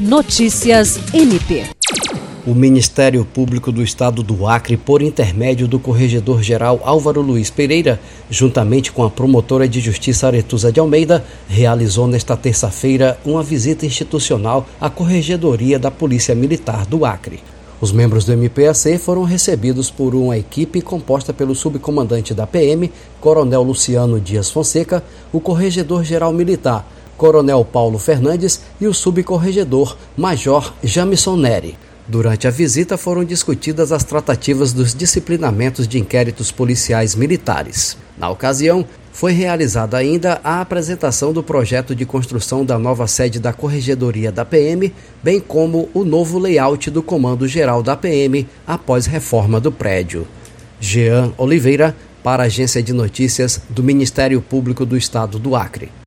Notícias MP. O Ministério Público do Estado do Acre, por intermédio do Corregedor-Geral Álvaro Luiz Pereira, juntamente com a promotora de Justiça Aretusa de Almeida, realizou nesta terça-feira uma visita institucional à Corregedoria da Polícia Militar do Acre. Os membros do MPAC foram recebidos por uma equipe composta pelo subcomandante da PM, Coronel Luciano Dias Fonseca, o Corregedor-Geral Militar, Coronel Paulo Fernandes e o subcorregedor, Major Jamison Neri. Durante a visita foram discutidas as tratativas dos disciplinamentos de inquéritos policiais militares. Na ocasião, foi realizada ainda a apresentação do projeto de construção da nova sede da Corregedoria da PM, bem como o novo layout do Comando Geral da PM após reforma do prédio. Jean Oliveira, para a Agência de Notícias do Ministério Público do Estado do Acre.